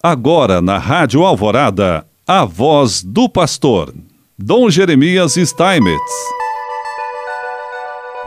Agora na Rádio Alvorada, a voz do pastor, Dom Jeremias Steinmetz.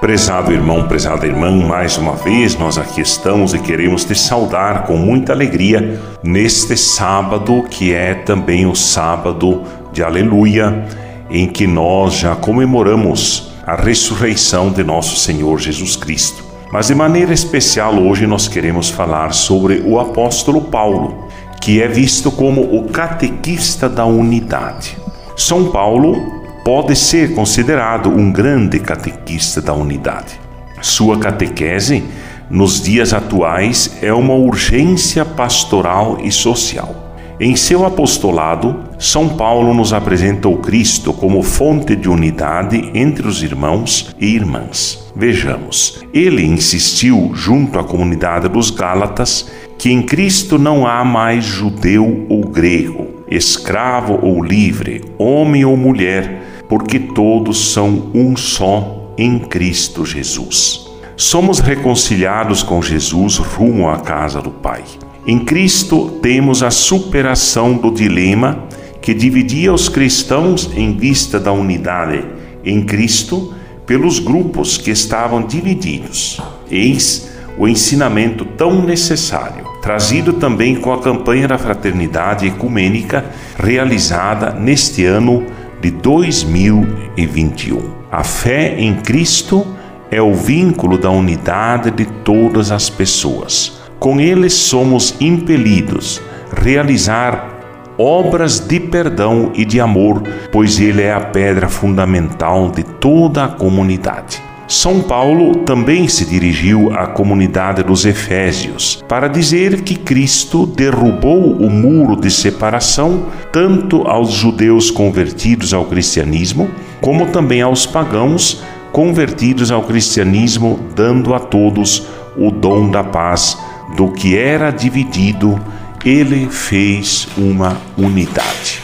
Prezado irmão, prezada irmã, mais uma vez nós aqui estamos e queremos te saudar com muita alegria neste sábado que é também o sábado de Aleluia, em que nós já comemoramos a ressurreição de nosso Senhor Jesus Cristo. Mas de maneira especial hoje nós queremos falar sobre o apóstolo Paulo, que é visto como o catequista da unidade. São Paulo pode ser considerado um grande catequista da unidade. Sua catequese, nos dias atuais, é uma urgência pastoral e social. Em seu apostolado, São Paulo nos apresenta o Cristo como fonte de unidade entre os irmãos e irmãs. Vejamos, ele insistiu, junto à comunidade dos Gálatas, que em Cristo não há mais judeu ou grego, escravo ou livre, homem ou mulher, porque todos são um só em Cristo Jesus. Somos reconciliados com Jesus rumo à casa do Pai. Em Cristo temos a superação do dilema que dividia os cristãos em vista da unidade em Cristo pelos grupos que estavam divididos. Eis o ensinamento tão necessário, trazido também com a campanha da fraternidade ecumênica realizada neste ano de 2021. A fé em Cristo é o vínculo da unidade de todas as pessoas com eles somos impelidos a realizar obras de perdão e de amor, pois ele é a pedra fundamental de toda a comunidade. São Paulo também se dirigiu à comunidade dos Efésios para dizer que Cristo derrubou o muro de separação tanto aos judeus convertidos ao cristianismo, como também aos pagãos convertidos ao cristianismo, dando a todos o dom da paz do que era dividido, ele fez uma unidade.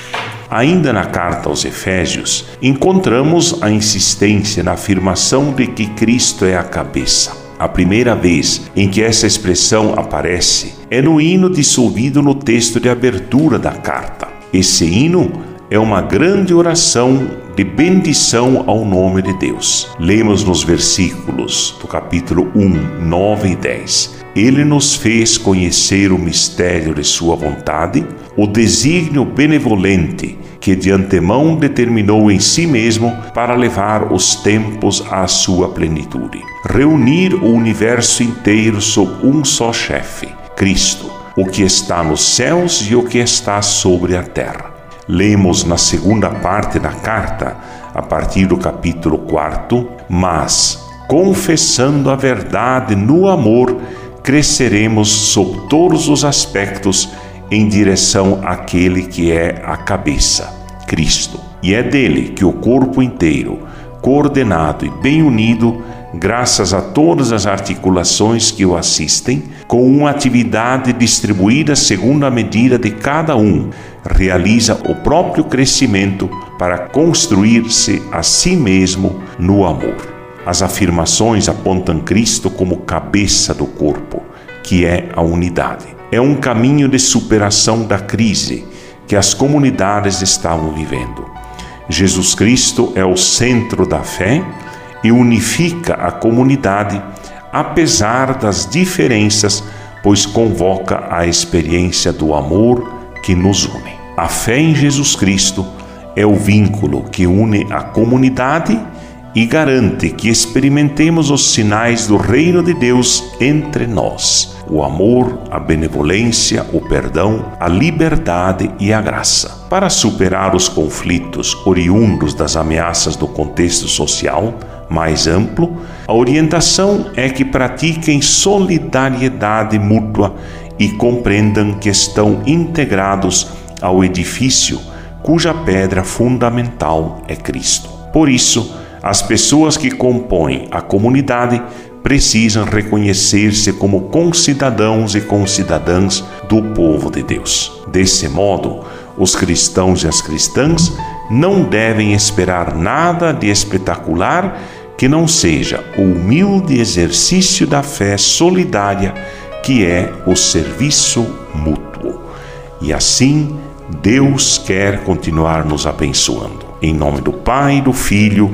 Ainda na carta aos Efésios, encontramos a insistência na afirmação de que Cristo é a cabeça. A primeira vez em que essa expressão aparece é no hino dissolvido no texto de abertura da carta. Esse hino é uma grande oração de bendição ao nome de Deus. Lemos nos versículos do capítulo 1, 9 e 10. Ele nos fez conhecer o mistério de Sua vontade, o desígnio benevolente que de antemão determinou em si mesmo para levar os tempos à sua plenitude. Reunir o universo inteiro sob um só chefe, Cristo, o que está nos céus e o que está sobre a terra Lemos na segunda parte da carta, a partir do capítulo 4, mas, confessando a verdade no amor, cresceremos sob todos os aspectos em direção àquele que é a cabeça, Cristo. E é dele que o corpo inteiro, coordenado e bem unido, graças a todas as articulações que o assistem, com uma atividade distribuída segundo a medida de cada um, realiza o próprio crescimento para construir-se a si mesmo no amor. As afirmações apontam Cristo como cabeça do corpo, que é a unidade. É um caminho de superação da crise que as comunidades estavam vivendo. Jesus Cristo é o centro da fé e unifica a comunidade apesar das diferenças, pois convoca a experiência do amor que nos une. A fé em Jesus Cristo é o vínculo que une a comunidade e garante que experimentemos os sinais do reino de Deus entre nós: o amor, a benevolência, o perdão, a liberdade e a graça. Para superar os conflitos oriundos das ameaças do contexto social mais amplo, a orientação é que pratiquem solidariedade mútua e compreendam que estão integrados ao edifício cuja pedra fundamental é Cristo. Por isso, as pessoas que compõem a comunidade precisam reconhecer-se como concidadãos e concidadãs do povo de Deus. Desse modo, os cristãos e as cristãs não devem esperar nada de espetacular que não seja o humilde exercício da fé solidária que é o serviço mútuo. E assim, Deus quer continuar nos abençoando. Em nome do Pai, do Filho